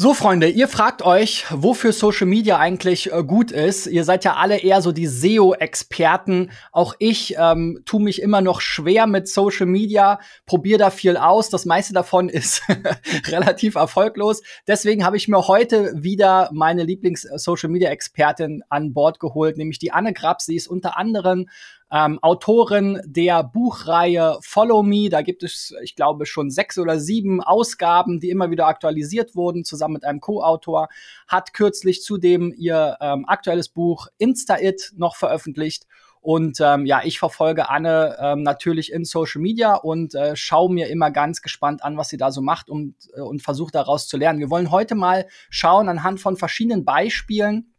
So, Freunde, ihr fragt euch, wofür Social Media eigentlich äh, gut ist. Ihr seid ja alle eher so die SEO-Experten. Auch ich ähm, tue mich immer noch schwer mit Social Media, probiere da viel aus. Das meiste davon ist relativ erfolglos. Deswegen habe ich mir heute wieder meine Lieblings-Social Media-Expertin an Bord geholt, nämlich die Anne Grabs. Sie ist unter anderem ähm, Autorin der Buchreihe Follow Me. Da gibt es, ich glaube, schon sechs oder sieben Ausgaben, die immer wieder aktualisiert wurden, zusammen mit einem Co-Autor. Hat kürzlich zudem ihr ähm, aktuelles Buch Insta-It noch veröffentlicht. Und ähm, ja, ich verfolge Anne ähm, natürlich in Social Media und äh, schaue mir immer ganz gespannt an, was sie da so macht und, äh, und versuche daraus zu lernen. Wir wollen heute mal schauen anhand von verschiedenen Beispielen,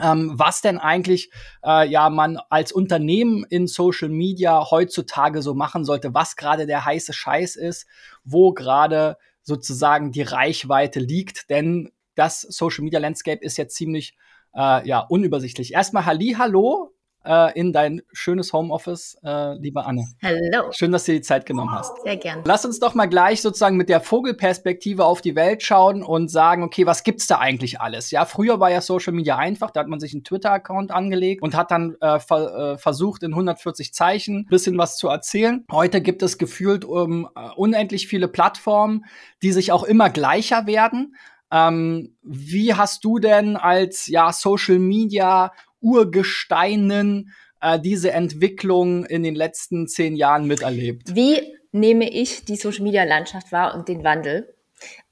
ähm, was denn eigentlich äh, ja man als Unternehmen in Social Media heutzutage so machen sollte, was gerade der heiße Scheiß ist, wo gerade sozusagen die Reichweite liegt, denn das Social Media Landscape ist jetzt ziemlich äh, ja unübersichtlich. Erstmal Halli, hallo äh, in dein schönes Homeoffice, äh, liebe Anne. Hallo. Schön, dass du dir die Zeit genommen hast. Sehr gern. Lass uns doch mal gleich sozusagen mit der Vogelperspektive auf die Welt schauen und sagen, okay, was gibt's da eigentlich alles? Ja, früher war ja Social Media einfach, da hat man sich einen Twitter-Account angelegt und hat dann äh, ver äh, versucht, in 140 Zeichen bisschen was zu erzählen. Heute gibt es gefühlt um, äh, unendlich viele Plattformen, die sich auch immer gleicher werden. Ähm, wie hast du denn als ja Social Media Urgesteinen äh, diese Entwicklung in den letzten zehn Jahren miterlebt? Wie nehme ich die Social Media Landschaft wahr und den Wandel?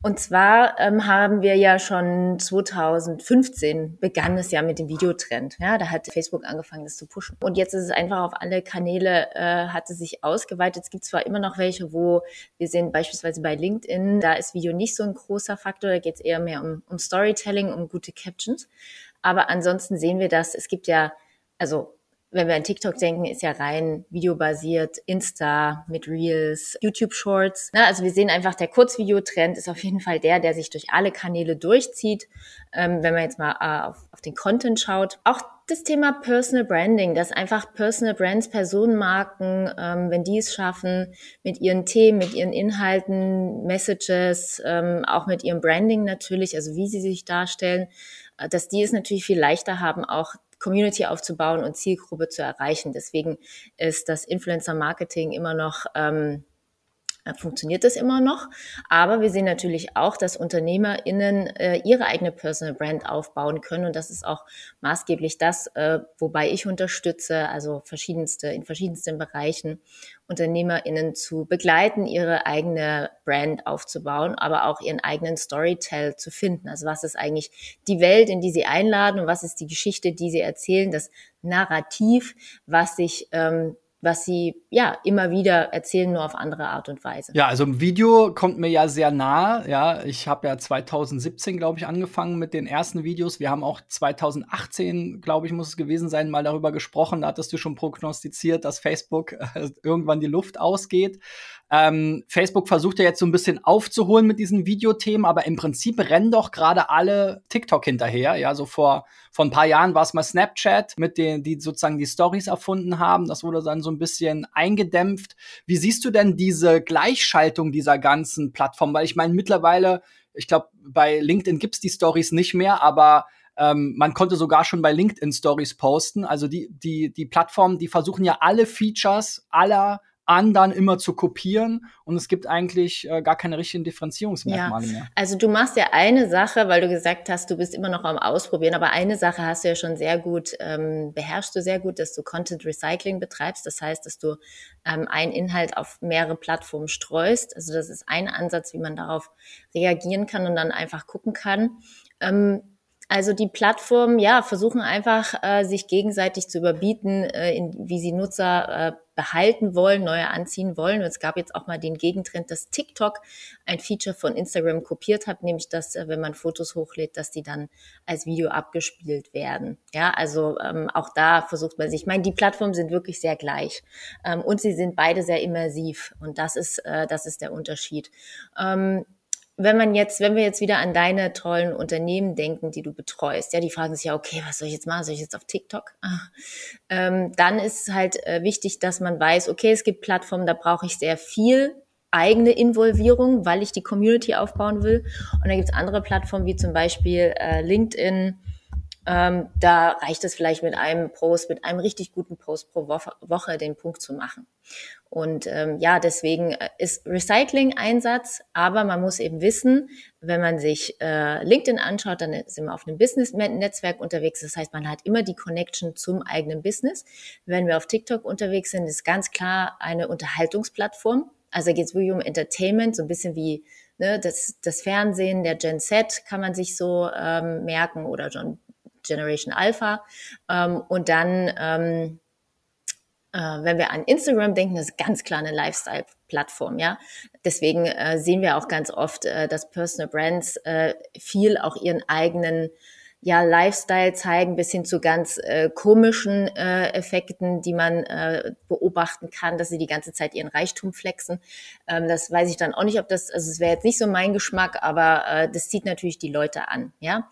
Und zwar ähm, haben wir ja schon 2015 begann es ja mit dem Videotrend. Ja, da hat Facebook angefangen, das zu pushen. Und jetzt ist es einfach auf alle Kanäle, äh, hat es sich ausgeweitet. Es gibt zwar immer noch welche, wo wir sehen beispielsweise bei LinkedIn, da ist Video nicht so ein großer Faktor, da geht es eher mehr um, um Storytelling, um gute Captions. Aber ansonsten sehen wir das, es gibt ja, also wenn wir an TikTok denken, ist ja rein videobasiert, Insta mit Reels, YouTube Shorts. Na, also wir sehen einfach, der Kurzvideotrend ist auf jeden Fall der, der sich durch alle Kanäle durchzieht. Ähm, wenn man jetzt mal äh, auf, auf, den Content schaut. Auch das Thema Personal Branding, dass einfach Personal Brands, Personenmarken, ähm, wenn die es schaffen, mit ihren Themen, mit ihren Inhalten, Messages, ähm, auch mit ihrem Branding natürlich, also wie sie sich darstellen, äh, dass die es natürlich viel leichter haben, auch Community aufzubauen und Zielgruppe zu erreichen. Deswegen ist das Influencer-Marketing immer noch ähm, äh, funktioniert das immer noch. Aber wir sehen natürlich auch, dass UnternehmerInnen äh, ihre eigene Personal Brand aufbauen können. Und das ist auch maßgeblich das, äh, wobei ich unterstütze, also verschiedenste, in verschiedensten Bereichen UnternehmerInnen zu begleiten, ihre eigene Brand aufzubauen, aber auch ihren eigenen Storytell zu finden. Also was ist eigentlich die Welt, in die sie einladen und was ist die Geschichte, die sie erzählen, das Narrativ, was sich ähm, was sie ja immer wieder erzählen, nur auf andere Art und Weise. Ja, also ein Video kommt mir ja sehr nah. Ja, ich habe ja 2017, glaube ich, angefangen mit den ersten Videos. Wir haben auch 2018, glaube ich, muss es gewesen sein, mal darüber gesprochen. Da hattest du schon prognostiziert, dass Facebook äh, irgendwann die Luft ausgeht. Ähm, Facebook versucht ja jetzt so ein bisschen aufzuholen mit diesen Videothemen, aber im Prinzip rennen doch gerade alle TikTok hinterher. Ja, so vor, vor ein paar Jahren war es mal Snapchat, mit denen, die sozusagen die Stories erfunden haben. Das wurde dann so ein bisschen eingedämpft. Wie siehst du denn diese Gleichschaltung dieser ganzen Plattformen? Weil ich meine, mittlerweile, ich glaube, bei LinkedIn gibt's die Stories nicht mehr, aber ähm, man konnte sogar schon bei LinkedIn Stories posten. Also die, die, die Plattformen, die versuchen ja alle Features aller anderen immer zu kopieren und es gibt eigentlich äh, gar keine richtigen Differenzierungsmerkmale ja. mehr. Also du machst ja eine Sache, weil du gesagt hast, du bist immer noch am Ausprobieren, aber eine Sache hast du ja schon sehr gut, ähm, beherrschst du sehr gut, dass du Content Recycling betreibst. Das heißt, dass du ähm, einen Inhalt auf mehrere Plattformen streust. Also das ist ein Ansatz, wie man darauf reagieren kann und dann einfach gucken kann. Ähm, also die Plattformen, ja, versuchen einfach, äh, sich gegenseitig zu überbieten, äh, in, wie sie Nutzer äh, behalten wollen, neue anziehen wollen. Und es gab jetzt auch mal den Gegentrend, dass TikTok ein Feature von Instagram kopiert hat, nämlich dass, äh, wenn man Fotos hochlädt, dass die dann als Video abgespielt werden. Ja, also ähm, auch da versucht man sich, ich meine, die Plattformen sind wirklich sehr gleich ähm, und sie sind beide sehr immersiv und das ist, äh, das ist der Unterschied. Ähm, wenn man jetzt, wenn wir jetzt wieder an deine tollen Unternehmen denken, die du betreust, ja, die fragen sich ja, okay, was soll ich jetzt machen? Soll ich jetzt auf TikTok? Ah. Ähm, dann ist halt äh, wichtig, dass man weiß, okay, es gibt Plattformen, da brauche ich sehr viel eigene Involvierung, weil ich die Community aufbauen will. Und dann gibt es andere Plattformen wie zum Beispiel äh, LinkedIn. Ähm, da reicht es vielleicht mit einem Post, mit einem richtig guten Post pro Woche, Woche den Punkt zu machen. Und ähm, ja, deswegen äh, ist Recycling Einsatz, aber man muss eben wissen, wenn man sich äh, LinkedIn anschaut, dann sind wir auf einem Business-Netzwerk unterwegs. Das heißt, man hat immer die Connection zum eigenen Business. Wenn wir auf TikTok unterwegs sind, ist ganz klar eine Unterhaltungsplattform. Also geht es wirklich um Entertainment, so ein bisschen wie ne, das, das Fernsehen der Gen Z kann man sich so ähm, merken oder schon Generation Alpha. Ähm, und dann ähm, äh, wenn wir an Instagram denken, ist ganz klar eine Lifestyle-Plattform, ja. Deswegen äh, sehen wir auch ganz oft, äh, dass Personal Brands äh, viel auch ihren eigenen ja, Lifestyle zeigen, bis hin zu ganz äh, komischen äh, Effekten, die man äh, beobachten kann, dass sie die ganze Zeit ihren Reichtum flexen. Ähm, das weiß ich dann auch nicht, ob das, also es wäre jetzt nicht so mein Geschmack, aber äh, das zieht natürlich die Leute an, ja.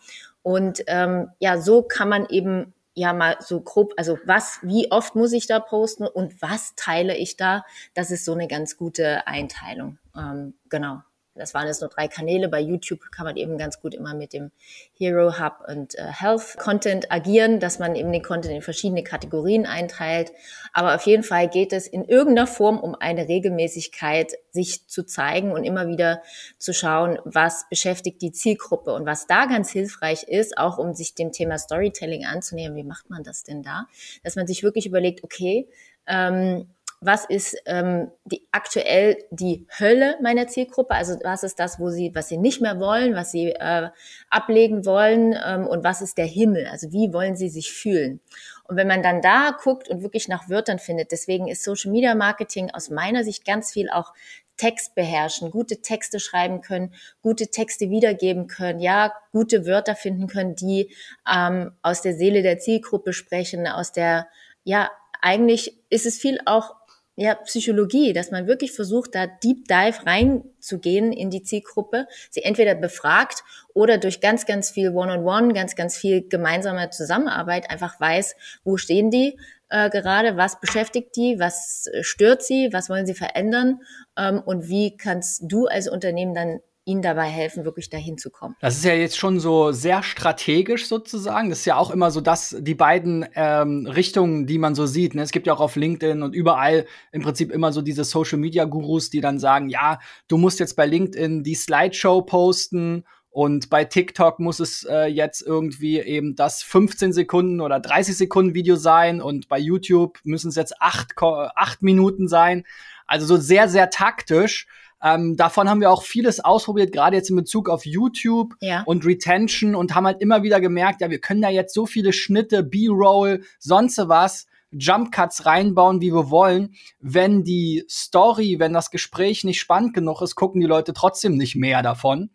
Und ähm, ja, so kann man eben ja mal so grob, also was, wie oft muss ich da posten und was teile ich da? Das ist so eine ganz gute Einteilung. Ähm, genau. Das waren jetzt nur drei Kanäle. Bei YouTube kann man eben ganz gut immer mit dem Hero Hub und äh, Health Content agieren, dass man eben den Content in verschiedene Kategorien einteilt. Aber auf jeden Fall geht es in irgendeiner Form um eine Regelmäßigkeit, sich zu zeigen und immer wieder zu schauen, was beschäftigt die Zielgruppe und was da ganz hilfreich ist, auch um sich dem Thema Storytelling anzunehmen. Wie macht man das denn da? Dass man sich wirklich überlegt, okay, ähm, was ist ähm, die aktuell die Hölle meiner Zielgruppe, also was ist das, wo sie, was sie nicht mehr wollen, was sie äh, ablegen wollen ähm, und was ist der Himmel, also wie wollen sie sich fühlen. Und wenn man dann da guckt und wirklich nach Wörtern findet, deswegen ist Social Media Marketing aus meiner Sicht ganz viel auch Text beherrschen, gute Texte schreiben können, gute Texte wiedergeben können, ja, gute Wörter finden können, die ähm, aus der Seele der Zielgruppe sprechen, aus der, ja, eigentlich ist es viel auch ja, Psychologie, dass man wirklich versucht, da Deep Dive reinzugehen in die Zielgruppe, sie entweder befragt oder durch ganz, ganz viel One-on-One, -on -One, ganz, ganz viel gemeinsame Zusammenarbeit einfach weiß, wo stehen die äh, gerade, was beschäftigt die, was stört sie, was wollen sie verändern ähm, und wie kannst du als Unternehmen dann ihnen dabei helfen, wirklich dahin zu kommen. Das ist ja jetzt schon so sehr strategisch sozusagen. Das ist ja auch immer so, dass die beiden ähm, Richtungen, die man so sieht. Ne? Es gibt ja auch auf LinkedIn und überall im Prinzip immer so diese Social Media Gurus, die dann sagen, ja, du musst jetzt bei LinkedIn die Slideshow posten und bei TikTok muss es äh, jetzt irgendwie eben das 15 Sekunden oder 30 Sekunden Video sein und bei YouTube müssen es jetzt acht, acht Minuten sein. Also so sehr, sehr taktisch. Ähm, davon haben wir auch vieles ausprobiert, gerade jetzt in Bezug auf YouTube ja. und Retention und haben halt immer wieder gemerkt, ja, wir können da jetzt so viele Schnitte, B-Roll, sonst was, Jump Cuts reinbauen, wie wir wollen. Wenn die Story, wenn das Gespräch nicht spannend genug ist, gucken die Leute trotzdem nicht mehr davon.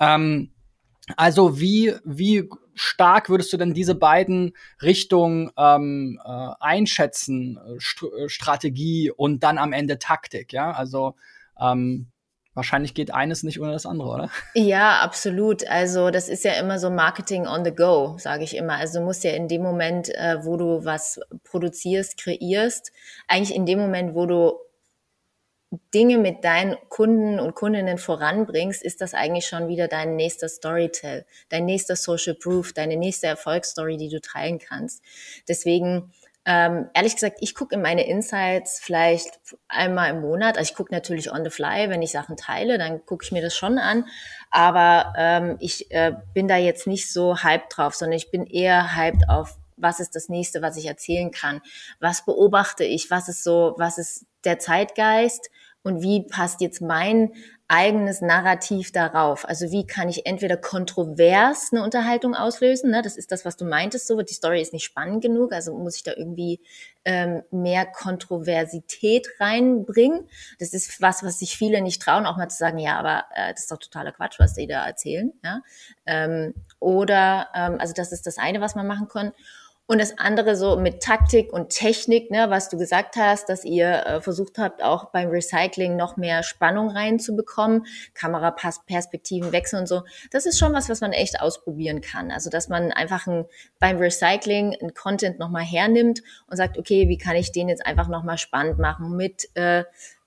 Ähm, also wie, wie stark würdest du denn diese beiden Richtungen ähm, äh, einschätzen? St Strategie und dann am Ende Taktik, ja? Also ähm, wahrscheinlich geht eines nicht ohne das andere, oder? Ja, absolut. Also das ist ja immer so Marketing on the go, sage ich immer. Also du musst ja in dem Moment, äh, wo du was produzierst, kreierst, eigentlich in dem Moment, wo du Dinge mit deinen Kunden und Kundinnen voranbringst, ist das eigentlich schon wieder dein nächster Storytell, dein nächster Social Proof, deine nächste Erfolgsstory, die du teilen kannst. Deswegen ähm, ehrlich gesagt, ich gucke in meine Insights vielleicht einmal im Monat. Also ich gucke natürlich on the fly, wenn ich Sachen teile, dann gucke ich mir das schon an. Aber ähm, ich äh, bin da jetzt nicht so hyped drauf, sondern ich bin eher hyped auf, was ist das nächste, was ich erzählen kann? Was beobachte ich? Was ist so, was ist der Zeitgeist? Und wie passt jetzt mein eigenes Narrativ darauf. Also wie kann ich entweder kontrovers eine Unterhaltung auslösen, ne? das ist das, was du meintest, so die Story ist nicht spannend genug, also muss ich da irgendwie ähm, mehr Kontroversität reinbringen. Das ist was, was sich viele nicht trauen, auch mal zu sagen, ja, aber äh, das ist doch totaler Quatsch, was die da erzählen. Ja? Ähm, oder, ähm, also das ist das eine, was man machen kann. Und das andere so mit Taktik und Technik, ne, was du gesagt hast, dass ihr äh, versucht habt, auch beim Recycling noch mehr Spannung reinzubekommen, Kameraperspektiven wechseln und so. Das ist schon was, was man echt ausprobieren kann. Also, dass man einfach ein, beim Recycling ein Content nochmal hernimmt und sagt, okay, wie kann ich den jetzt einfach nochmal spannend machen mit äh,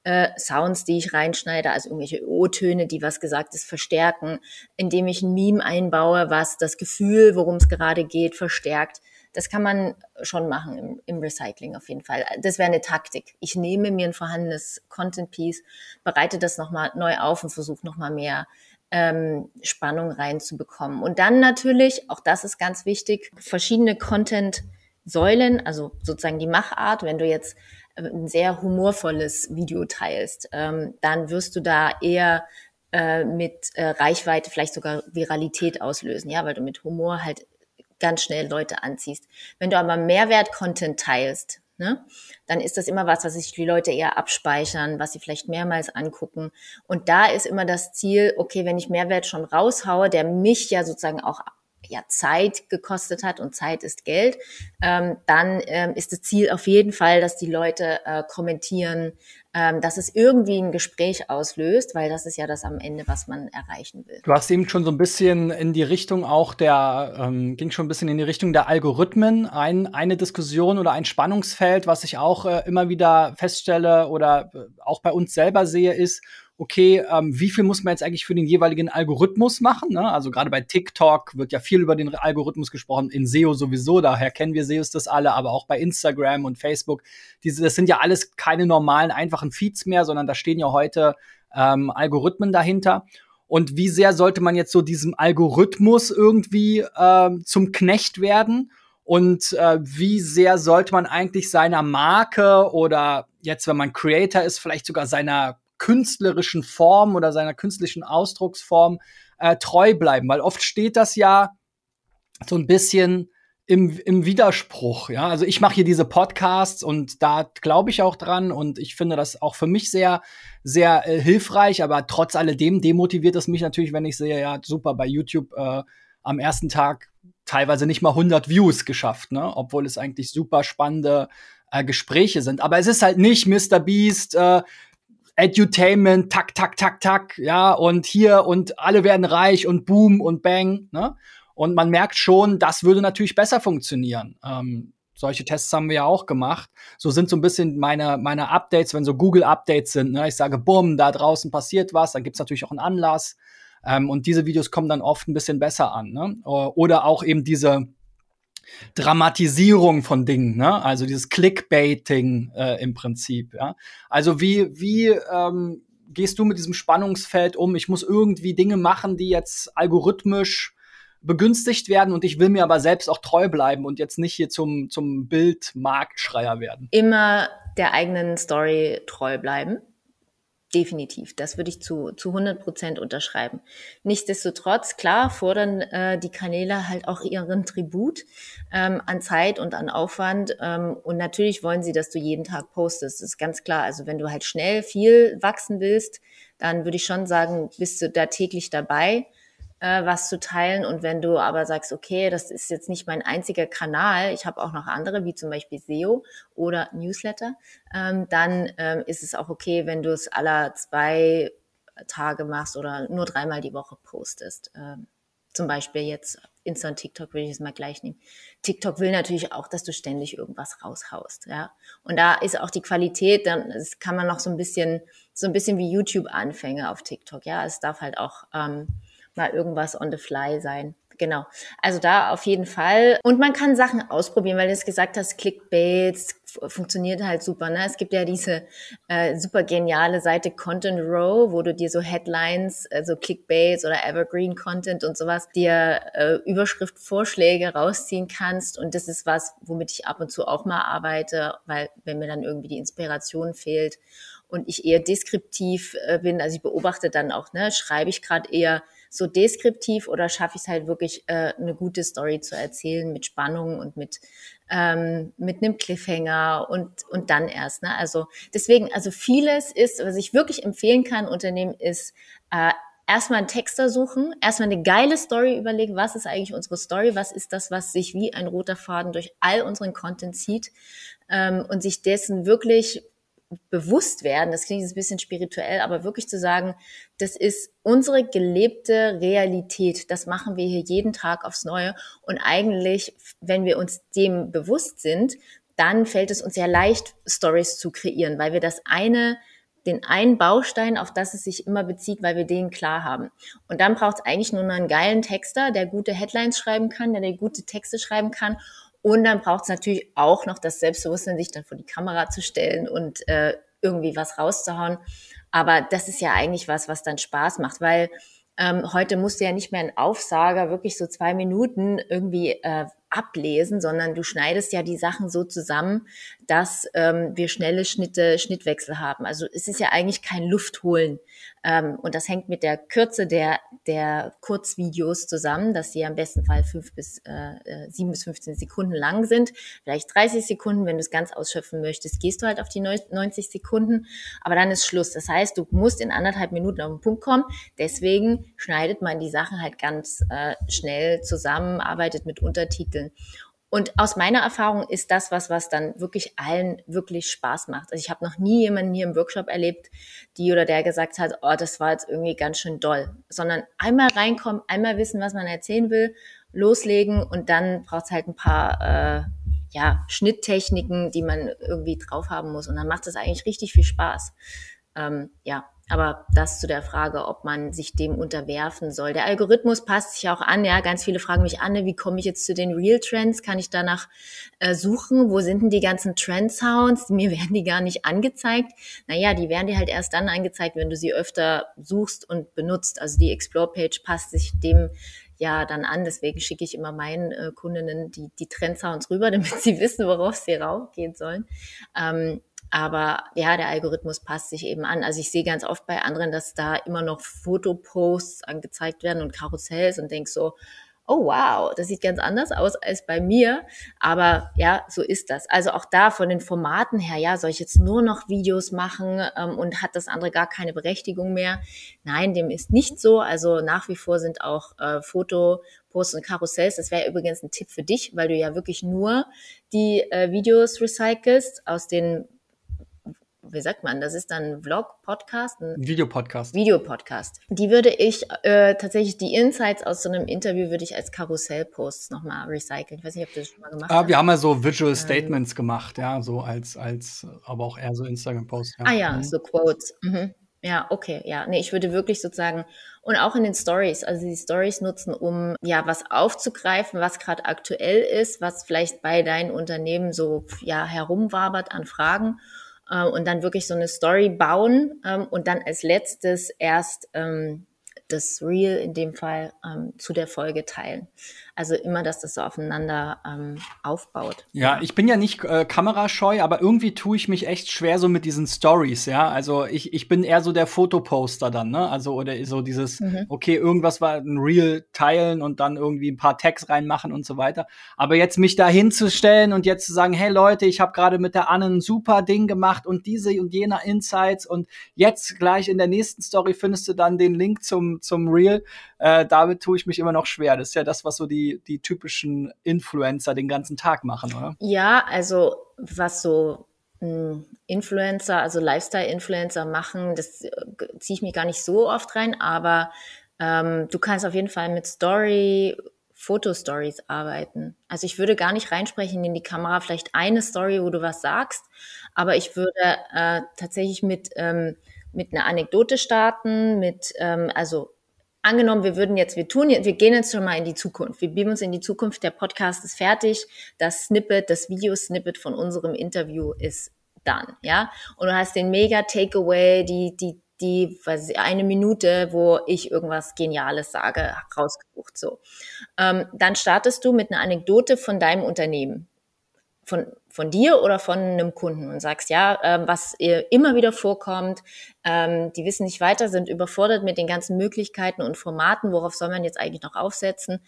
äh, Sounds, die ich reinschneide, also irgendwelche O-Töne, die was Gesagtes verstärken, indem ich ein Meme einbaue, was das Gefühl, worum es gerade geht, verstärkt. Das kann man schon machen im, im Recycling auf jeden Fall. Das wäre eine Taktik. Ich nehme mir ein vorhandenes Content Piece, bereite das nochmal neu auf und versuche nochmal mehr ähm, Spannung reinzubekommen. Und dann natürlich, auch das ist ganz wichtig, verschiedene Content-Säulen, also sozusagen die Machart. Wenn du jetzt ein sehr humorvolles Video teilst, ähm, dann wirst du da eher äh, mit äh, Reichweite vielleicht sogar Viralität auslösen, ja, weil du mit Humor halt ganz schnell Leute anziehst. Wenn du aber Mehrwert-Content teilst, ne, dann ist das immer was, was sich die Leute eher abspeichern, was sie vielleicht mehrmals angucken. Und da ist immer das Ziel, okay, wenn ich Mehrwert schon raushaue, der mich ja sozusagen auch ja, Zeit gekostet hat und Zeit ist Geld, ähm, dann ähm, ist das Ziel auf jeden Fall, dass die Leute äh, kommentieren, ähm, dass es irgendwie ein Gespräch auslöst, weil das ist ja das am Ende, was man erreichen will. Du hast eben schon so ein bisschen in die Richtung auch der, ähm, ging schon ein bisschen in die Richtung der Algorithmen, ein, eine Diskussion oder ein Spannungsfeld, was ich auch äh, immer wieder feststelle oder äh, auch bei uns selber sehe, ist, okay, ähm, wie viel muss man jetzt eigentlich für den jeweiligen Algorithmus machen? Ne? Also gerade bei TikTok wird ja viel über den Algorithmus gesprochen, in SEO sowieso, daher kennen wir SEOs das alle, aber auch bei Instagram und Facebook. Diese, das sind ja alles keine normalen, einfachen Feeds mehr, sondern da stehen ja heute ähm, Algorithmen dahinter. Und wie sehr sollte man jetzt so diesem Algorithmus irgendwie ähm, zum Knecht werden? Und äh, wie sehr sollte man eigentlich seiner Marke oder jetzt, wenn man Creator ist, vielleicht sogar seiner künstlerischen Form oder seiner künstlichen Ausdrucksform äh, treu bleiben, weil oft steht das ja so ein bisschen im, im Widerspruch. Ja, also ich mache hier diese Podcasts und da glaube ich auch dran und ich finde das auch für mich sehr, sehr äh, hilfreich. Aber trotz alledem demotiviert es mich natürlich, wenn ich sehe, ja super bei YouTube äh, am ersten Tag teilweise nicht mal 100 Views geschafft, ne? obwohl es eigentlich super spannende äh, Gespräche sind. Aber es ist halt nicht Mr. Beast, äh, Edutainment, tak, tak, tak, tak, ja, und hier und alle werden reich und boom und bang, ne? Und man merkt schon, das würde natürlich besser funktionieren. Ähm, solche Tests haben wir ja auch gemacht. So sind so ein bisschen meine, meine Updates, wenn so Google-Updates sind. Ne? Ich sage, bumm, da draußen passiert was, dann gibt's natürlich auch einen Anlass. Ähm, und diese Videos kommen dann oft ein bisschen besser an. Ne? Oder auch eben diese Dramatisierung von Dingen, ne? Also dieses Clickbaiting äh, im Prinzip, ja. Also wie, wie ähm, gehst du mit diesem Spannungsfeld um? Ich muss irgendwie Dinge machen, die jetzt algorithmisch begünstigt werden und ich will mir aber selbst auch treu bleiben und jetzt nicht hier zum, zum Bildmarktschreier werden. Immer der eigenen Story treu bleiben. Definitiv, das würde ich zu, zu 100 Prozent unterschreiben. Nichtsdestotrotz, klar, fordern äh, die Kanäle halt auch ihren Tribut ähm, an Zeit und an Aufwand. Ähm, und natürlich wollen sie, dass du jeden Tag postest. Das ist ganz klar. Also wenn du halt schnell viel wachsen willst, dann würde ich schon sagen, bist du da täglich dabei äh, was zu teilen. Und wenn du aber sagst, okay, das ist jetzt nicht mein einziger Kanal, ich habe auch noch andere, wie zum Beispiel SEO oder Newsletter, ähm, dann ähm, ist es auch okay, wenn du es aller zwei Tage machst oder nur dreimal die Woche postest. Ähm, zum Beispiel jetzt Insta und TikTok will ich es mal gleich nehmen. TikTok will natürlich auch, dass du ständig irgendwas raushaust, ja. Und da ist auch die Qualität, dann kann man noch so ein bisschen, so ein bisschen wie YouTube-Anfänge auf TikTok, ja. Es darf halt auch ähm, mal irgendwas on the fly sein. Genau. Also da auf jeden Fall. Und man kann Sachen ausprobieren, weil du es gesagt hast, Clickbaits funktioniert halt super. Ne? Es gibt ja diese äh, super geniale Seite Content Row, wo du dir so Headlines, also Clickbaits oder Evergreen Content und sowas, dir äh, Überschriftvorschläge rausziehen kannst. Und das ist was, womit ich ab und zu auch mal arbeite, weil wenn mir dann irgendwie die Inspiration fehlt und ich eher deskriptiv äh, bin, also ich beobachte dann auch, ne, schreibe ich gerade eher so deskriptiv oder schaffe ich es halt wirklich, äh, eine gute Story zu erzählen mit Spannung und mit, ähm, mit einem Cliffhanger und, und dann erst. Ne? Also deswegen, also vieles ist, was ich wirklich empfehlen kann, Unternehmen ist, äh, erstmal einen Texter suchen, erstmal eine geile Story überlegen, was ist eigentlich unsere Story, was ist das, was sich wie ein roter Faden durch all unseren Content zieht ähm, und sich dessen wirklich bewusst werden, das klingt jetzt ein bisschen spirituell, aber wirklich zu sagen, das ist unsere gelebte Realität. Das machen wir hier jeden Tag aufs Neue. Und eigentlich, wenn wir uns dem bewusst sind, dann fällt es uns ja leicht, Stories zu kreieren, weil wir das eine den einen Baustein, auf das es sich immer bezieht, weil wir den klar haben. Und dann braucht es eigentlich nur noch einen geilen Texter, der gute Headlines schreiben kann, der, der gute Texte schreiben kann. Und dann braucht es natürlich auch noch das Selbstbewusstsein, sich dann vor die Kamera zu stellen und äh, irgendwie was rauszuhauen. Aber das ist ja eigentlich was, was dann Spaß macht, weil ähm, heute musst du ja nicht mehr einen Aufsager wirklich so zwei Minuten irgendwie äh, ablesen, sondern du schneidest ja die Sachen so zusammen, dass ähm, wir schnelle Schnitte, Schnittwechsel haben. Also es ist ja eigentlich kein Luftholen. Ähm, und das hängt mit der Kürze der, der Kurzvideos zusammen, dass sie am besten Fall fünf bis äh, sieben bis 15 Sekunden lang sind, vielleicht 30 Sekunden. Wenn du es ganz ausschöpfen möchtest, gehst du halt auf die 90 Sekunden. Aber dann ist Schluss. Das heißt, du musst in anderthalb Minuten auf den Punkt kommen. Deswegen schneidet man die Sachen halt ganz äh, schnell zusammen, arbeitet mit Untertiteln. Und aus meiner Erfahrung ist das was, was dann wirklich allen wirklich Spaß macht. Also ich habe noch nie jemanden hier im Workshop erlebt, die oder der gesagt hat, oh, das war jetzt irgendwie ganz schön doll. Sondern einmal reinkommen, einmal wissen, was man erzählen will, loslegen und dann braucht es halt ein paar äh, ja, Schnitttechniken, die man irgendwie drauf haben muss. Und dann macht es eigentlich richtig viel Spaß. Ähm, ja, aber das zu der Frage, ob man sich dem unterwerfen soll. Der Algorithmus passt sich auch an. Ja, ganz viele fragen mich an, wie komme ich jetzt zu den Real Trends? Kann ich danach äh, suchen? Wo sind denn die ganzen Trend Sounds? Mir werden die gar nicht angezeigt. Naja, die werden dir halt erst dann angezeigt, wenn du sie öfter suchst und benutzt. Also die Explore Page passt sich dem ja dann an. Deswegen schicke ich immer meinen äh, Kundinnen die, die Trendsounds rüber, damit sie wissen, worauf sie raufgehen sollen. Ähm, aber ja, der Algorithmus passt sich eben an. Also ich sehe ganz oft bei anderen, dass da immer noch Fotoposts angezeigt werden und Karussells und denk so, oh wow, das sieht ganz anders aus als bei mir. Aber ja, so ist das. Also auch da von den Formaten her, ja, soll ich jetzt nur noch Videos machen ähm, und hat das andere gar keine Berechtigung mehr? Nein, dem ist nicht so. Also nach wie vor sind auch äh, Foto, Posts und Karussells. Das wäre übrigens ein Tipp für dich, weil du ja wirklich nur die äh, Videos recycelst aus den wie sagt man, das ist dann Vlog, Podcast? Ein Videopodcast. Videopodcast. Die würde ich äh, tatsächlich, die Insights aus so einem Interview würde ich als Karussell-Posts nochmal recyceln. Ich weiß nicht, ob du das schon mal gemacht ah, hast. Wir haben ja so Visual ähm, Statements gemacht, ja, so als, als, aber auch eher so Instagram-Posts. Ja. Ah ja, mhm. so Quotes. Mhm. Ja, okay, ja. Nee, ich würde wirklich sozusagen und auch in den Stories, also die Stories nutzen, um ja was aufzugreifen, was gerade aktuell ist, was vielleicht bei deinen Unternehmen so ja herumwabert an Fragen äh, und dann wirklich so eine Story bauen ähm, und dann als letztes erst ähm, das Reel in dem Fall ähm, zu der Folge teilen. Also immer, dass das so aufeinander ähm, aufbaut. Ja, ich bin ja nicht äh, kamerascheu, aber irgendwie tue ich mich echt schwer so mit diesen Stories, ja. Also ich, ich bin eher so der Fotoposter dann, ne? Also oder so dieses, mhm. okay, irgendwas war ein Reel teilen und dann irgendwie ein paar Tags reinmachen und so weiter. Aber jetzt mich da hinzustellen und jetzt zu sagen, hey Leute, ich habe gerade mit der Anne ein super Ding gemacht und diese und jener Insights und jetzt gleich in der nächsten Story findest du dann den Link zum, zum Reel. Äh, damit tue ich mich immer noch schwer. Das ist ja das, was so die die, typischen Influencer den ganzen Tag machen, oder? Ja, also was so hm, Influencer, also Lifestyle-Influencer machen, das äh, ziehe ich mich gar nicht so oft rein, aber ähm, du kannst auf jeden Fall mit Story, Fotostories arbeiten. Also ich würde gar nicht reinsprechen in die Kamera, vielleicht eine Story, wo du was sagst, aber ich würde äh, tatsächlich mit, ähm, mit einer Anekdote starten, mit, ähm, also angenommen, wir würden jetzt, wir tun, wir gehen jetzt schon mal in die Zukunft. Wir beamen uns in die Zukunft. Der Podcast ist fertig. Das Snippet, das Videosnippet von unserem Interview ist done, ja. Und du hast den mega Takeaway, die, die, die, weiß ich, eine Minute, wo ich irgendwas Geniales sage, rausgebucht, so. Ähm, dann startest du mit einer Anekdote von deinem Unternehmen von, von dir oder von einem Kunden und sagst, ja, ähm, was immer wieder vorkommt, ähm, die wissen nicht weiter, sind überfordert mit den ganzen Möglichkeiten und Formaten, worauf soll man jetzt eigentlich noch aufsetzen?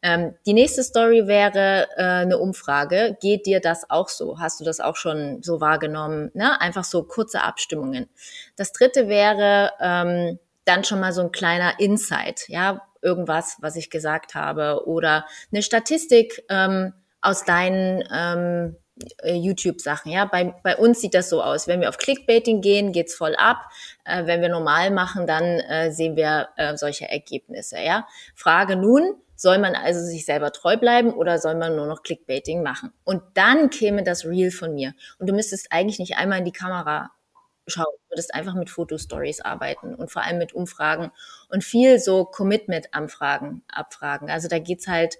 Ähm, die nächste Story wäre äh, eine Umfrage. Geht dir das auch so? Hast du das auch schon so wahrgenommen? Ne? Einfach so kurze Abstimmungen. Das dritte wäre ähm, dann schon mal so ein kleiner Insight, ja, irgendwas, was ich gesagt habe oder eine Statistik, ähm, aus deinen ähm, äh, YouTube-Sachen. Ja, bei, bei uns sieht das so aus. Wenn wir auf Clickbaiting gehen, geht's voll ab. Äh, wenn wir normal machen, dann äh, sehen wir äh, solche Ergebnisse. Ja, Frage nun. Soll man also sich selber treu bleiben oder soll man nur noch Clickbaiting machen? Und dann käme das Reel von mir. Und du müsstest eigentlich nicht einmal in die Kamera schauen. Du würdest einfach mit Fotostories arbeiten und vor allem mit Umfragen und viel so Commitment-Anfragen abfragen. Also da geht's halt,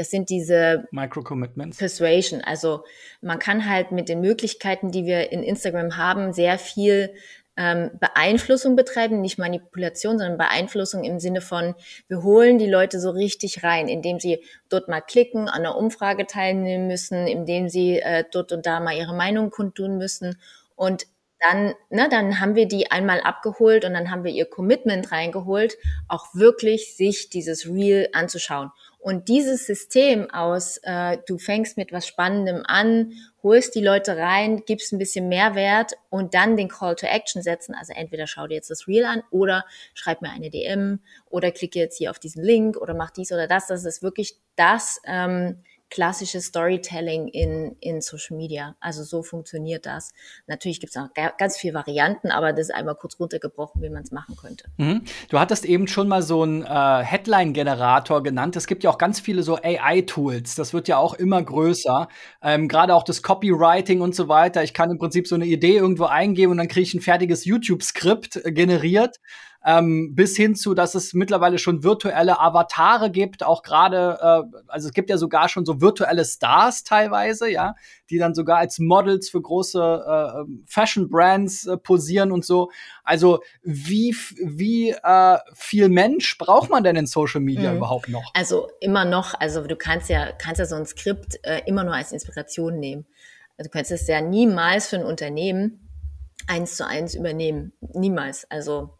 das sind diese Micro-Commitments. Persuasion. Also man kann halt mit den Möglichkeiten, die wir in Instagram haben, sehr viel ähm, Beeinflussung betreiben, nicht Manipulation, sondern Beeinflussung im Sinne von, wir holen die Leute so richtig rein, indem sie dort mal klicken, an einer Umfrage teilnehmen müssen, indem sie äh, dort und da mal ihre Meinung kundtun müssen. Und dann, ne, dann haben wir die einmal abgeholt und dann haben wir ihr Commitment reingeholt, auch wirklich sich dieses Reel anzuschauen. Und dieses System aus, äh, du fängst mit was Spannendem an, holst die Leute rein, gibst ein bisschen Mehrwert und dann den Call to Action setzen. Also entweder schau dir jetzt das Reel an oder schreib mir eine DM oder klicke jetzt hier auf diesen Link oder mach dies oder das. Das ist wirklich das, ähm, klassisches Storytelling in, in Social Media. Also so funktioniert das. Natürlich gibt es auch ganz viele Varianten, aber das ist einmal kurz runtergebrochen, wie man es machen könnte. Mhm. Du hattest eben schon mal so einen äh, Headline-Generator genannt. Es gibt ja auch ganz viele so AI-Tools. Das wird ja auch immer größer. Ähm, Gerade auch das Copywriting und so weiter. Ich kann im Prinzip so eine Idee irgendwo eingeben und dann kriege ich ein fertiges YouTube-Skript äh, generiert ähm, bis hin zu, dass es mittlerweile schon virtuelle Avatare gibt, auch gerade, äh, also es gibt ja sogar schon so virtuelle Stars teilweise, ja, die dann sogar als Models für große äh, Fashion-Brands äh, posieren und so. Also wie, wie äh, viel Mensch braucht man denn in Social Media mhm. überhaupt noch? Also immer noch, also du kannst ja, kannst ja so ein Skript äh, immer nur als Inspiration nehmen. Also du kannst es ja niemals für ein Unternehmen eins zu eins übernehmen. Niemals. Also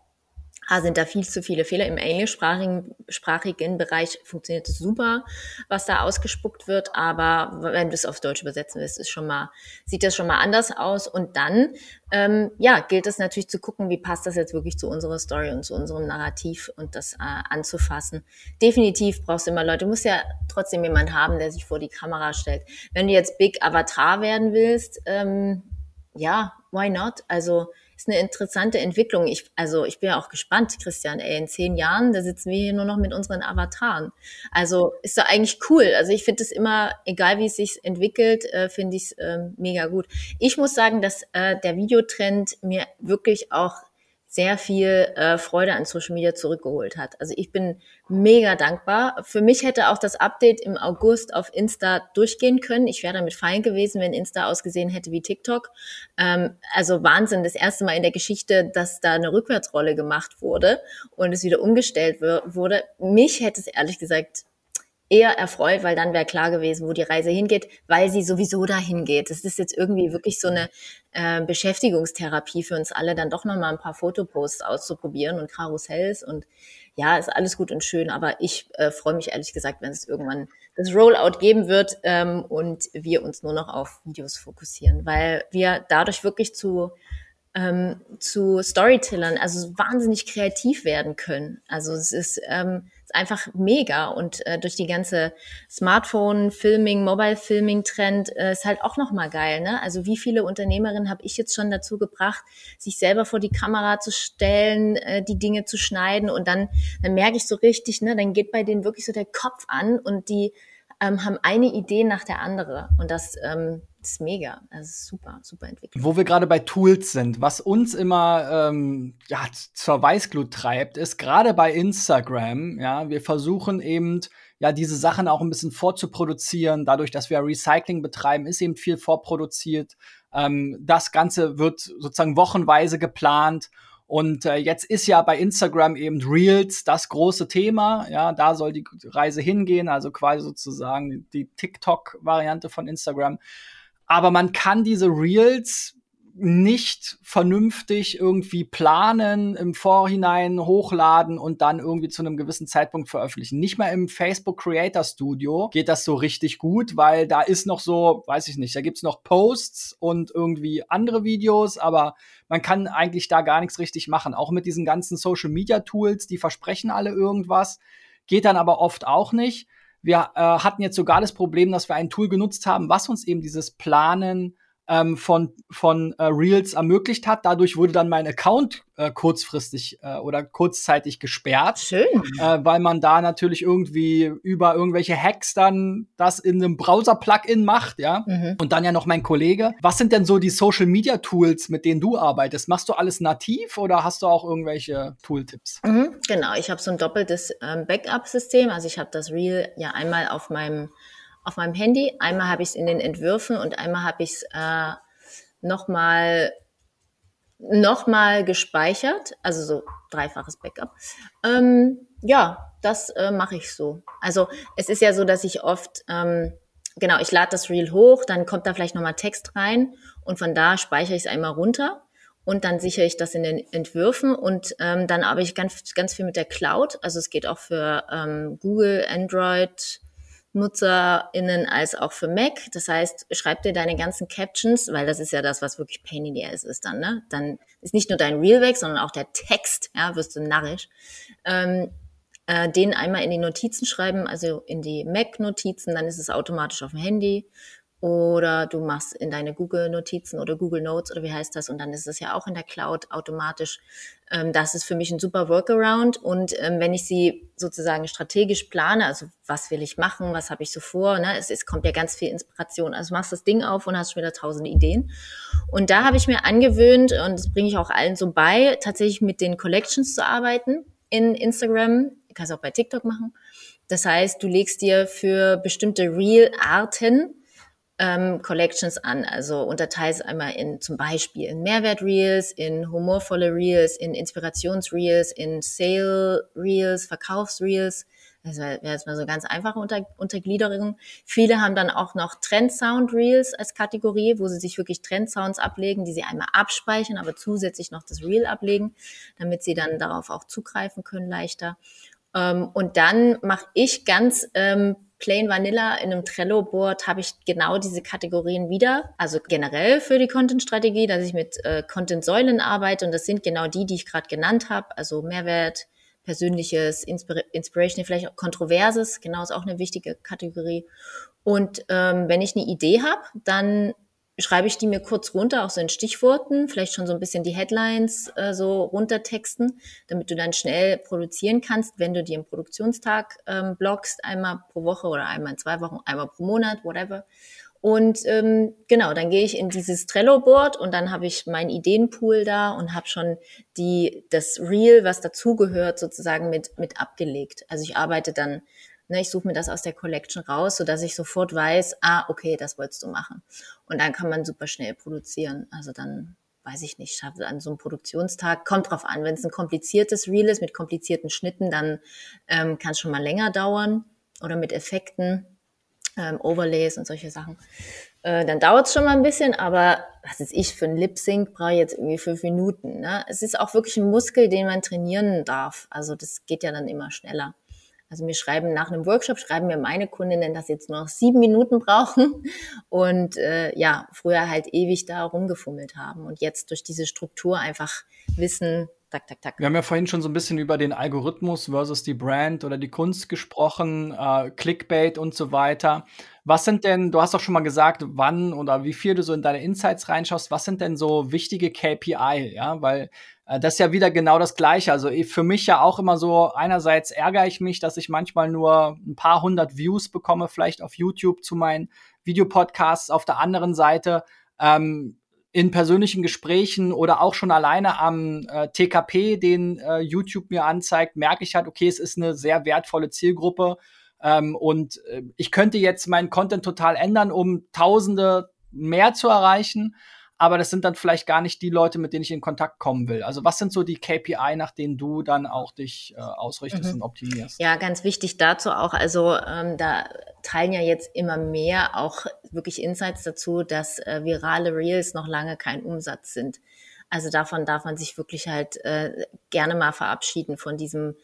sind da viel zu viele Fehler. Im englischsprachigen sprachigen Bereich funktioniert es super, was da ausgespuckt wird. Aber wenn du es auf Deutsch übersetzen willst, ist schon mal, sieht das schon mal anders aus. Und dann, ähm, ja, gilt es natürlich zu gucken, wie passt das jetzt wirklich zu unserer Story und zu unserem Narrativ und das äh, anzufassen. Definitiv brauchst du immer Leute. Du musst ja trotzdem jemand haben, der sich vor die Kamera stellt. Wenn du jetzt Big Avatar werden willst, ähm, ja, why not? Also, ist eine interessante Entwicklung. Ich, also ich bin ja auch gespannt, Christian, ey, in zehn Jahren, da sitzen wir hier nur noch mit unseren Avataren. Also ist doch eigentlich cool. Also ich finde es immer, egal wie es sich entwickelt, äh, finde ich es äh, mega gut. Ich muss sagen, dass äh, der Videotrend mir wirklich auch sehr viel äh, Freude an Social Media zurückgeholt hat. Also ich bin mega dankbar. Für mich hätte auch das Update im August auf Insta durchgehen können. Ich wäre damit fein gewesen, wenn Insta ausgesehen hätte wie TikTok. Ähm, also Wahnsinn, das erste Mal in der Geschichte, dass da eine Rückwärtsrolle gemacht wurde und es wieder umgestellt wurde. Mich hätte es ehrlich gesagt eher erfreut, weil dann wäre klar gewesen, wo die Reise hingeht, weil sie sowieso dahin geht. Das ist jetzt irgendwie wirklich so eine äh, Beschäftigungstherapie für uns alle, dann doch nochmal ein paar Fotoposts auszuprobieren und Karussells und ja, ist alles gut und schön, aber ich äh, freue mich ehrlich gesagt, wenn es irgendwann das Rollout geben wird ähm, und wir uns nur noch auf Videos fokussieren, weil wir dadurch wirklich zu ähm, zu Storytellern, also wahnsinnig kreativ werden können. Also es ist ähm, einfach mega und äh, durch die ganze Smartphone-Filming, Mobile-Filming-Trend äh, ist halt auch nochmal geil. Ne? Also wie viele Unternehmerinnen habe ich jetzt schon dazu gebracht, sich selber vor die Kamera zu stellen, äh, die Dinge zu schneiden und dann, dann merke ich so richtig, ne, dann geht bei denen wirklich so der Kopf an und die ähm, haben eine Idee nach der andere und das ähm, das ist mega. Ist super, super entwickelt. Wo wir gerade bei Tools sind, was uns immer ähm, ja, zur Weißglut treibt, ist gerade bei Instagram, ja, wir versuchen eben ja diese Sachen auch ein bisschen vorzuproduzieren. Dadurch, dass wir Recycling betreiben, ist eben viel vorproduziert. Ähm, das Ganze wird sozusagen wochenweise geplant. Und äh, jetzt ist ja bei Instagram eben Reels das große Thema. Ja, da soll die Reise hingehen, also quasi sozusagen die TikTok-Variante von Instagram aber man kann diese Reels nicht vernünftig irgendwie planen, im Vorhinein hochladen und dann irgendwie zu einem gewissen Zeitpunkt veröffentlichen. Nicht mal im Facebook Creator Studio geht das so richtig gut, weil da ist noch so, weiß ich nicht, da gibt's noch Posts und irgendwie andere Videos, aber man kann eigentlich da gar nichts richtig machen. Auch mit diesen ganzen Social Media Tools, die versprechen alle irgendwas, geht dann aber oft auch nicht. Wir äh, hatten jetzt sogar das Problem, dass wir ein Tool genutzt haben, was uns eben dieses Planen ähm, von, von äh, Reels ermöglicht hat. Dadurch wurde dann mein Account äh, kurzfristig äh, oder kurzzeitig gesperrt. Schön. Äh, weil man da natürlich irgendwie über irgendwelche Hacks dann das in einem Browser-Plugin macht, ja. Mhm. Und dann ja noch mein Kollege. Was sind denn so die Social-Media-Tools, mit denen du arbeitest? Machst du alles nativ oder hast du auch irgendwelche Tooltips? Mhm, genau, ich habe so ein doppeltes ähm, Backup-System. Also ich habe das Reel ja einmal auf meinem auf meinem Handy. Einmal habe ich es in den Entwürfen und einmal habe ich es äh, nochmal noch mal gespeichert, also so dreifaches Backup. Ähm, ja, das äh, mache ich so. Also es ist ja so, dass ich oft, ähm, genau, ich lade das Reel hoch, dann kommt da vielleicht nochmal Text rein und von da speichere ich es einmal runter und dann sichere ich das in den Entwürfen und ähm, dann arbeite ich ganz, ganz viel mit der Cloud. Also es geht auch für ähm, Google, Android, NutzerInnen als auch für Mac. Das heißt, schreib dir deine ganzen Captions, weil das ist ja das, was wirklich Pain in the Ass ist dann, ne? Dann ist nicht nur dein Reel weg, sondern auch der Text, ja, wirst du narrisch. Ähm, äh, den einmal in die Notizen schreiben, also in die Mac-Notizen, dann ist es automatisch auf dem Handy oder du machst in deine Google-Notizen oder Google Notes oder wie heißt das und dann ist es ja auch in der Cloud automatisch. Ähm, das ist für mich ein super Workaround und ähm, wenn ich sie sozusagen strategisch plane, also was will ich machen, was habe ich so vor, ne? es, es kommt ja ganz viel Inspiration. Also machst das Ding auf und hast schon wieder tausend Ideen. Und da habe ich mir angewöhnt und das bringe ich auch allen so bei, tatsächlich mit den Collections zu arbeiten in Instagram. Du kannst auch bei TikTok machen. Das heißt, du legst dir für bestimmte Real-Arten ähm, Collections an. Also unterteilst einmal in zum Beispiel in Mehrwert-Reels, in humorvolle Reels, in Inspirations-Reels, in Sale-Reels, Verkaufs-Reels. Das wäre jetzt mal so ganz einfache Unter Untergliederung. Viele haben dann auch noch Trend-Sound-Reels als Kategorie, wo sie sich wirklich Trend-Sounds ablegen, die sie einmal abspeichern, aber zusätzlich noch das Reel ablegen, damit sie dann darauf auch zugreifen können leichter. Ähm, und dann mache ich ganz ähm, Plain Vanilla in einem Trello-Board habe ich genau diese Kategorien wieder. Also generell für die Content-Strategie, dass ich mit äh, Content-Säulen arbeite und das sind genau die, die ich gerade genannt habe. Also Mehrwert, Persönliches, Inspir Inspiration, vielleicht auch Kontroverses, genau ist auch eine wichtige Kategorie. Und ähm, wenn ich eine Idee habe, dann schreibe ich die mir kurz runter, auch so in Stichworten, vielleicht schon so ein bisschen die Headlines äh, so runtertexten, damit du dann schnell produzieren kannst, wenn du die im Produktionstag ähm, blockst, einmal pro Woche oder einmal in zwei Wochen, einmal pro Monat, whatever. Und ähm, genau, dann gehe ich in dieses Trello-Board und dann habe ich meinen Ideenpool da und habe schon die das Reel, was dazugehört, sozusagen mit mit abgelegt. Also ich arbeite dann Ne, ich suche mir das aus der Collection raus, so dass ich sofort weiß, ah, okay, das wolltest du machen. Und dann kann man super schnell produzieren. Also dann weiß ich nicht, schaffe an so einem Produktionstag, kommt drauf an, wenn es ein kompliziertes Reel ist mit komplizierten Schnitten, dann ähm, kann es schon mal länger dauern oder mit Effekten, ähm, Overlays und solche Sachen. Äh, dann dauert es schon mal ein bisschen, aber was ist ich für ein Lip Sync brauche ich jetzt irgendwie fünf Minuten. Ne? Es ist auch wirklich ein Muskel, den man trainieren darf. Also das geht ja dann immer schneller. Also mir schreiben nach einem Workshop, schreiben mir meine Kundinnen, dass sie jetzt nur noch sieben Minuten brauchen und äh, ja, früher halt ewig da rumgefummelt haben und jetzt durch diese Struktur einfach wissen, tak, tak, tak. Wir haben ja vorhin schon so ein bisschen über den Algorithmus versus die Brand oder die Kunst gesprochen, äh, Clickbait und so weiter. Was sind denn, du hast doch schon mal gesagt, wann oder wie viel du so in deine Insights reinschaust, was sind denn so wichtige KPI, ja, weil das ist ja wieder genau das Gleiche. Also für mich ja auch immer so, einerseits ärgere ich mich, dass ich manchmal nur ein paar hundert Views bekomme, vielleicht auf YouTube zu meinen Videopodcasts. Auf der anderen Seite ähm, in persönlichen Gesprächen oder auch schon alleine am äh, TKP, den äh, YouTube mir anzeigt, merke ich halt, okay, es ist eine sehr wertvolle Zielgruppe. Ähm, und äh, ich könnte jetzt meinen Content total ändern, um Tausende mehr zu erreichen aber das sind dann vielleicht gar nicht die Leute, mit denen ich in Kontakt kommen will. Also was sind so die KPI, nach denen du dann auch dich äh, ausrichtest mhm. und optimierst? Ja, ganz wichtig dazu auch, also ähm, da teilen ja jetzt immer mehr auch wirklich Insights dazu, dass äh, virale Reels noch lange kein Umsatz sind. Also davon darf man sich wirklich halt äh, gerne mal verabschieden von diesem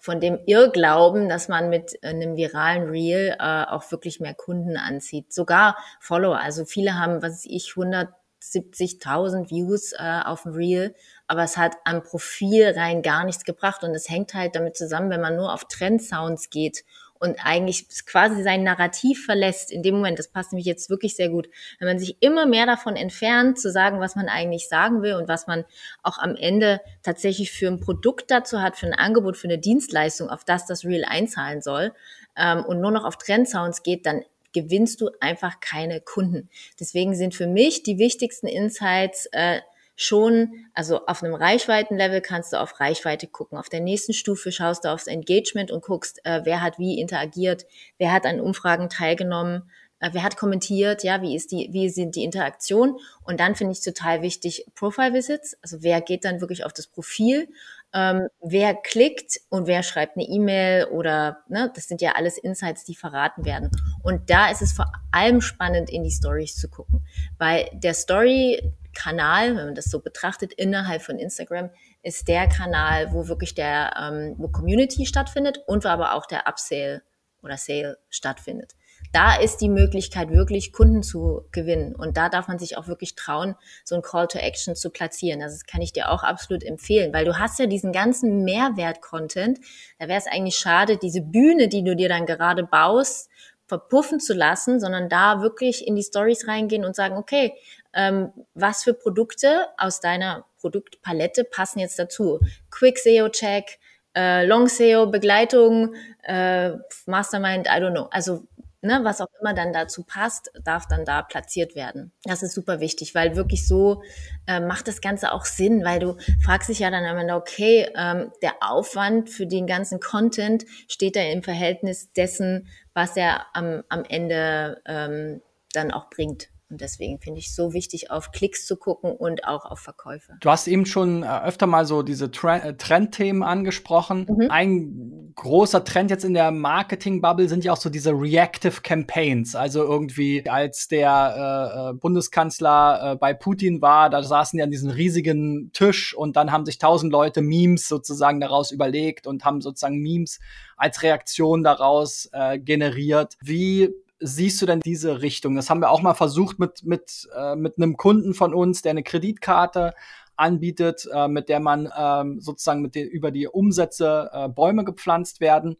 von dem Irrglauben, dass man mit einem viralen Reel äh, auch wirklich mehr Kunden anzieht. Sogar Follower. Also viele haben, was weiß ich, 100 70.000 Views äh, auf dem Reel, aber es hat am Profil rein gar nichts gebracht. Und es hängt halt damit zusammen, wenn man nur auf Trend-Sounds geht und eigentlich quasi sein Narrativ verlässt, in dem Moment, das passt nämlich jetzt wirklich sehr gut, wenn man sich immer mehr davon entfernt, zu sagen, was man eigentlich sagen will und was man auch am Ende tatsächlich für ein Produkt dazu hat, für ein Angebot, für eine Dienstleistung, auf das das Real einzahlen soll, ähm, und nur noch auf Trendsounds geht, dann gewinnst du einfach keine Kunden. Deswegen sind für mich die wichtigsten Insights äh, schon, also auf einem Reichweitenlevel kannst du auf Reichweite gucken. Auf der nächsten Stufe schaust du aufs Engagement und guckst, äh, wer hat wie interagiert, wer hat an Umfragen teilgenommen, äh, wer hat kommentiert, ja, wie ist die, wie sind die Interaktion? Und dann finde ich total wichtig Profile Visits, also wer geht dann wirklich auf das Profil, ähm, wer klickt und wer schreibt eine E-Mail oder, ne, das sind ja alles Insights, die verraten werden. Und da ist es vor allem spannend, in die Stories zu gucken, weil der Story Kanal, wenn man das so betrachtet, innerhalb von Instagram, ist der Kanal, wo wirklich der, ähm, wo Community stattfindet und wo aber auch der Upsale oder Sale stattfindet. Da ist die Möglichkeit, wirklich Kunden zu gewinnen. Und da darf man sich auch wirklich trauen, so ein Call to Action zu platzieren. Also das kann ich dir auch absolut empfehlen, weil du hast ja diesen ganzen Mehrwert-Content. Da wäre es eigentlich schade, diese Bühne, die du dir dann gerade baust, verpuffen zu lassen, sondern da wirklich in die Stories reingehen und sagen, okay, ähm, was für Produkte aus deiner Produktpalette passen jetzt dazu? Quick SEO Check, äh, Long SEO Begleitung, äh, Mastermind, I don't know. Also ne, was auch immer dann dazu passt, darf dann da platziert werden. Das ist super wichtig, weil wirklich so äh, macht das Ganze auch Sinn, weil du fragst dich ja dann am Ende, okay, ähm, der Aufwand für den ganzen Content steht da im Verhältnis dessen, was er am, am Ende ähm, dann auch bringt. Und deswegen finde ich es so wichtig, auf Klicks zu gucken und auch auf Verkäufe. Du hast eben schon äh, öfter mal so diese äh, Trendthemen angesprochen. Mhm. Ein großer Trend jetzt in der Marketing-Bubble sind ja auch so diese Reactive Campaigns. Also irgendwie, als der äh, äh, Bundeskanzler äh, bei Putin war, da saßen die an diesem riesigen Tisch und dann haben sich tausend Leute Memes sozusagen daraus überlegt und haben sozusagen Memes als Reaktion daraus äh, generiert. Wie siehst du denn diese Richtung? Das haben wir auch mal versucht mit, mit, äh, mit einem Kunden von uns, der eine Kreditkarte anbietet, äh, mit der man ähm, sozusagen mit den, über die Umsätze äh, Bäume gepflanzt werden.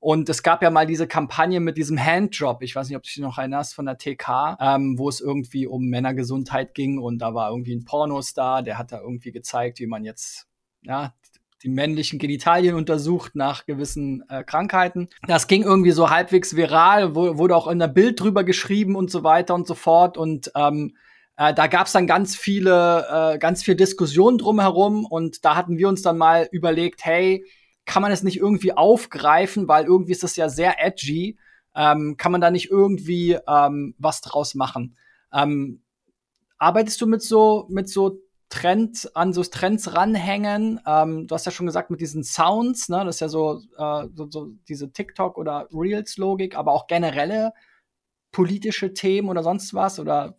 Und es gab ja mal diese Kampagne mit diesem Handjob, ich weiß nicht, ob du dich noch erinnerst, von der TK, ähm, wo es irgendwie um Männergesundheit ging und da war irgendwie ein Pornostar, der hat da irgendwie gezeigt, wie man jetzt ja, die männlichen Genitalien untersucht nach gewissen äh, Krankheiten. Das ging irgendwie so halbwegs viral, wurde auch in der Bild drüber geschrieben und so weiter und so fort. Und ähm, äh, da gab es dann ganz viele, äh, ganz viel Diskussion drumherum und da hatten wir uns dann mal überlegt, hey, kann man es nicht irgendwie aufgreifen, weil irgendwie ist das ja sehr edgy. Ähm, kann man da nicht irgendwie ähm, was draus machen? Ähm, arbeitest du mit so mit so Trend, an so Trends ranhängen. Ähm, du hast ja schon gesagt, mit diesen Sounds, ne, das ist ja so, äh, so, so diese TikTok- oder Reels-Logik, aber auch generelle politische Themen oder sonst was? Oder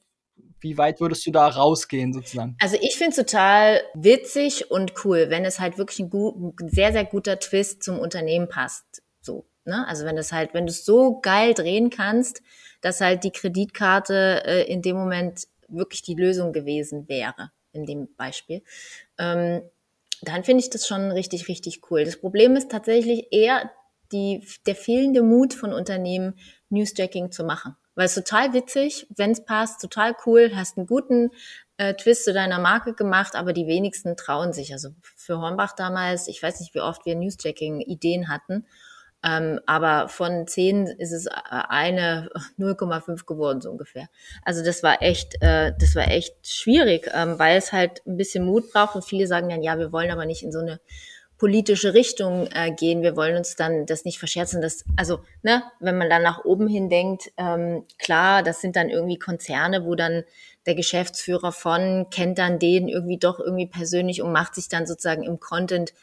wie weit würdest du da rausgehen sozusagen? Also ich finde es total witzig und cool, wenn es halt wirklich ein, gut, ein, sehr, sehr guter Twist zum Unternehmen passt. So, ne? Also wenn das halt, wenn du es so geil drehen kannst, dass halt die Kreditkarte äh, in dem Moment wirklich die Lösung gewesen wäre in dem Beispiel, ähm, dann finde ich das schon richtig, richtig cool. Das Problem ist tatsächlich eher die, der fehlende Mut von Unternehmen, Newsjacking zu machen. Weil es total witzig, wenn es passt, total cool, hast einen guten äh, Twist zu deiner Marke gemacht, aber die wenigsten trauen sich. Also für Hornbach damals, ich weiß nicht, wie oft wir Newsjacking-Ideen hatten. Ähm, aber von zehn ist es äh, eine 0,5 geworden, so ungefähr. Also das war echt, äh, das war echt schwierig, ähm, weil es halt ein bisschen Mut braucht und viele sagen dann, ja, wir wollen aber nicht in so eine politische Richtung äh, gehen. Wir wollen uns dann das nicht verscherzen. Das, also, ne, wenn man dann nach oben hin denkt, ähm, klar, das sind dann irgendwie Konzerne, wo dann der Geschäftsführer von kennt dann den irgendwie doch irgendwie persönlich und macht sich dann sozusagen im Content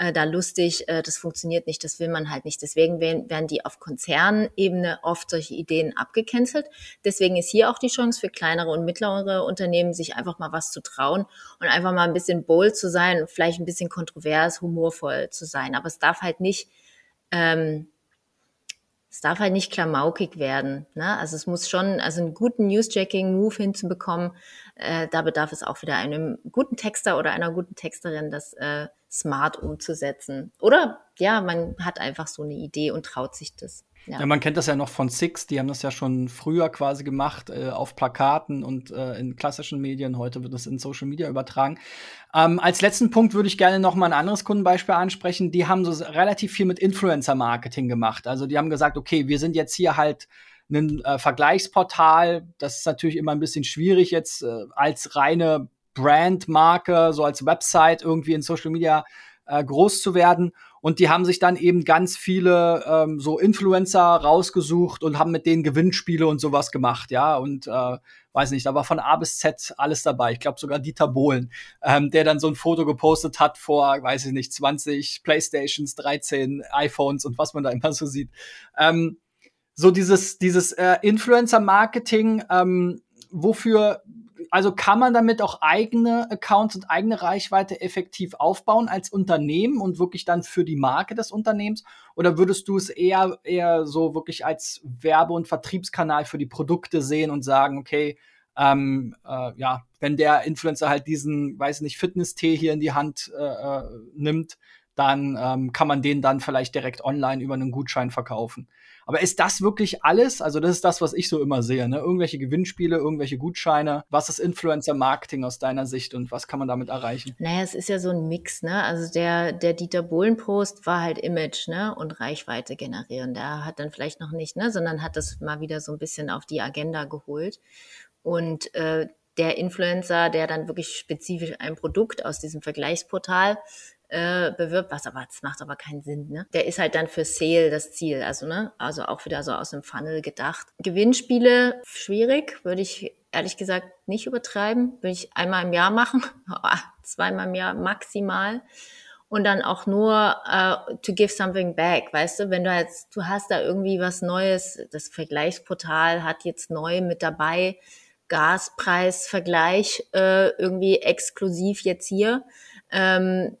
äh, da lustig, äh, das funktioniert nicht, das will man halt nicht. Deswegen werden, werden die auf Konzernebene oft solche Ideen abgecancelt. Deswegen ist hier auch die Chance für kleinere und mittlere Unternehmen, sich einfach mal was zu trauen und einfach mal ein bisschen bold zu sein, vielleicht ein bisschen kontrovers, humorvoll zu sein. Aber es darf halt nicht ähm, es darf halt nicht klamaukig werden. Ne? Also es muss schon, also einen guten Newsjacking-Move hinzubekommen, äh, da bedarf es auch wieder einem guten Texter oder einer guten Texterin, das äh, smart umzusetzen. Oder ja, man hat einfach so eine Idee und traut sich das. Ja. ja. man kennt das ja noch von Six, die haben das ja schon früher quasi gemacht, äh, auf Plakaten und äh, in klassischen Medien. Heute wird das in Social Media übertragen. Ähm, als letzten Punkt würde ich gerne noch mal ein anderes Kundenbeispiel ansprechen. Die haben so relativ viel mit Influencer-Marketing gemacht. Also die haben gesagt, okay, wir sind jetzt hier halt ein äh, Vergleichsportal. Das ist natürlich immer ein bisschen schwierig jetzt äh, als reine Brandmarke, so als Website irgendwie in Social Media äh, groß zu werden. Und die haben sich dann eben ganz viele ähm, so Influencer rausgesucht und haben mit denen Gewinnspiele und sowas gemacht, ja. Und äh, weiß nicht, da war von A bis Z alles dabei. Ich glaube sogar Dieter Bohlen, ähm, der dann so ein Foto gepostet hat vor, weiß ich nicht, 20 Playstations, 13 iPhones und was man da immer so sieht. Ähm, so dieses, dieses äh, Influencer-Marketing, ähm, wofür also kann man damit auch eigene Accounts und eigene Reichweite effektiv aufbauen als Unternehmen und wirklich dann für die Marke des Unternehmens? Oder würdest du es eher, eher so wirklich als Werbe- und Vertriebskanal für die Produkte sehen und sagen, okay, ähm, äh, ja, wenn der Influencer halt diesen, weiß nicht, Fitness-Tee hier in die Hand äh, äh nimmt, dann ähm, kann man den dann vielleicht direkt online über einen Gutschein verkaufen. Aber ist das wirklich alles? Also das ist das, was ich so immer sehe. Ne? Irgendwelche Gewinnspiele, irgendwelche Gutscheine. Was ist Influencer-Marketing aus deiner Sicht und was kann man damit erreichen? Naja, es ist ja so ein Mix. Ne? Also der, der Dieter Bohlen-Post war halt Image ne? und Reichweite generieren. Der hat dann vielleicht noch nicht, ne? sondern hat das mal wieder so ein bisschen auf die Agenda geholt. Und äh, der Influencer, der dann wirklich spezifisch ein Produkt aus diesem Vergleichsportal äh, bewirbt, was aber, das macht aber keinen Sinn, ne? Der ist halt dann für Sale das Ziel, also, ne? Also auch wieder so aus dem Funnel gedacht. Gewinnspiele, schwierig, würde ich ehrlich gesagt nicht übertreiben. Würde ich einmal im Jahr machen, zweimal im Jahr maximal. Und dann auch nur uh, to give something back, weißt du, wenn du jetzt, du hast da irgendwie was Neues, das Vergleichsportal hat jetzt neu mit dabei, Gaspreisvergleich äh, irgendwie exklusiv jetzt hier. Ähm,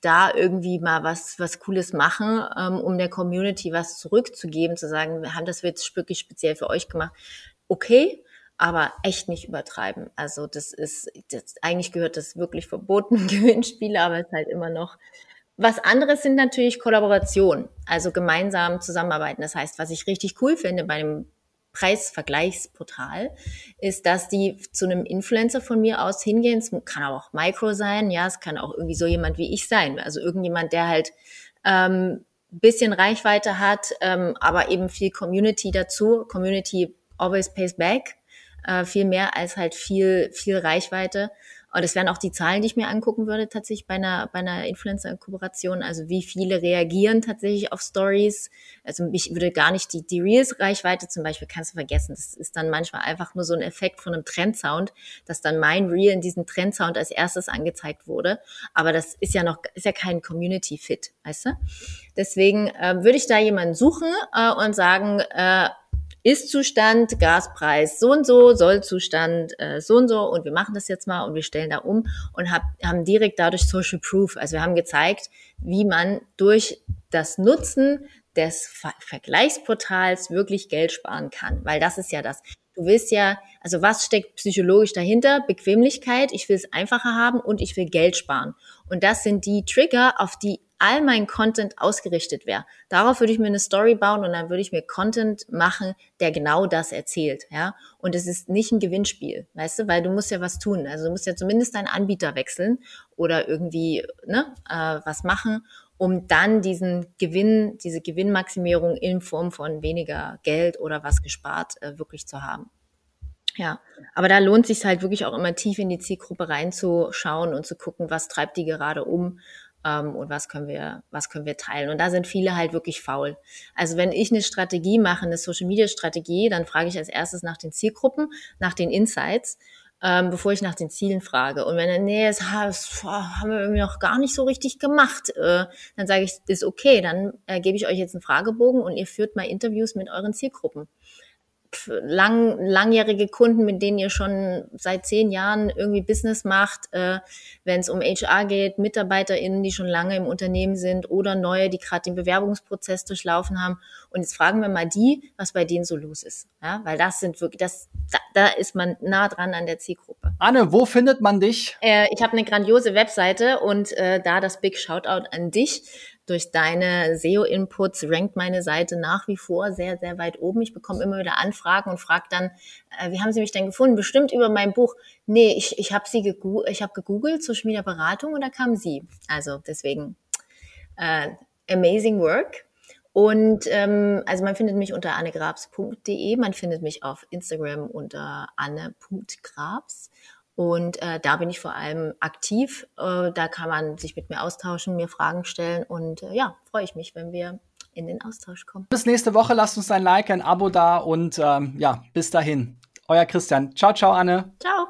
da irgendwie mal was, was Cooles machen, ähm, um der Community was zurückzugeben, zu sagen, wir haben das jetzt wirklich speziell für euch gemacht. Okay, aber echt nicht übertreiben. Also das ist, das, eigentlich gehört das wirklich verboten, Gewinnspiele, aber es ist halt immer noch. Was anderes sind natürlich Kollaborationen, also gemeinsam zusammenarbeiten. Das heißt, was ich richtig cool finde bei dem Preisvergleichsportal, ist, dass die zu einem Influencer von mir aus hingehen. Es kann auch Micro sein, ja, es kann auch irgendwie so jemand wie ich sein. Also irgendjemand, der halt ähm, bisschen Reichweite hat, ähm, aber eben viel Community dazu. Community always pays back. Äh, viel mehr als halt viel, viel Reichweite. Und das wären auch die Zahlen, die ich mir angucken würde, tatsächlich bei einer, bei einer Influencer-Kooperation. Also wie viele reagieren tatsächlich auf Stories. Also ich würde gar nicht die, die Reels-Reichweite zum Beispiel kannst du vergessen. Das ist dann manchmal einfach nur so ein Effekt von einem Trendsound, dass dann mein Reel in diesem Trendsound als erstes angezeigt wurde. Aber das ist ja noch, ist ja kein Community-Fit, weißt du? Deswegen äh, würde ich da jemanden suchen äh, und sagen, äh, ist-Zustand, Gaspreis so und so, Sollzustand äh, so und so und wir machen das jetzt mal und wir stellen da um und hab, haben direkt dadurch Social Proof. Also wir haben gezeigt, wie man durch das Nutzen des Ver Vergleichsportals wirklich Geld sparen kann, weil das ist ja das. Du willst ja, also was steckt psychologisch dahinter? Bequemlichkeit, ich will es einfacher haben und ich will Geld sparen. Und das sind die Trigger, auf die all mein Content ausgerichtet wäre. Darauf würde ich mir eine Story bauen und dann würde ich mir Content machen, der genau das erzählt, ja. Und es ist nicht ein Gewinnspiel, weißt du, weil du musst ja was tun. Also du musst ja zumindest deinen Anbieter wechseln oder irgendwie ne, äh, was machen, um dann diesen Gewinn, diese Gewinnmaximierung in Form von weniger Geld oder was gespart äh, wirklich zu haben. Ja, aber da lohnt sich halt wirklich auch immer tief in die Zielgruppe reinzuschauen und zu gucken, was treibt die gerade um ähm, und was können wir, was können wir teilen. Und da sind viele halt wirklich faul. Also wenn ich eine Strategie mache, eine Social Media Strategie, dann frage ich als erstes nach den Zielgruppen, nach den Insights. Ähm, bevor ich nach den Zielen frage. Und wenn er, nee, das, das haben wir irgendwie noch gar nicht so richtig gemacht, äh, dann sage ich, ist okay, dann äh, gebe ich euch jetzt einen Fragebogen und ihr führt mal Interviews mit euren Zielgruppen lang, langjährige Kunden, mit denen ihr schon seit zehn Jahren irgendwie Business macht, äh, wenn es um HR geht, MitarbeiterInnen, die schon lange im Unternehmen sind oder neue, die gerade den Bewerbungsprozess durchlaufen haben. Und jetzt fragen wir mal die, was bei denen so los ist. Ja, weil das sind wirklich, das, da, da ist man nah dran an der Zielgruppe. Anne, wo findet man dich? Äh, ich habe eine grandiose Webseite und äh, da das Big Shoutout an dich durch deine SEO-Inputs rankt meine Seite nach wie vor sehr, sehr weit oben. Ich bekomme immer wieder Anfragen und frage dann, äh, wie haben Sie mich denn gefunden? Bestimmt über mein Buch. Nee, ich, ich habe sie gegoogelt, ich habe gegoogelt, Social Media und da kam sie. Also deswegen äh, amazing work. Und ähm, also man findet mich unter annegrabs.de, man findet mich auf Instagram unter anne.grabs. Und äh, da bin ich vor allem aktiv. Äh, da kann man sich mit mir austauschen, mir Fragen stellen. Und äh, ja, freue ich mich, wenn wir in den Austausch kommen. Bis nächste Woche. Lasst uns ein Like, ein Abo da und ähm, ja, bis dahin. Euer Christian. Ciao, ciao, Anne. Ciao.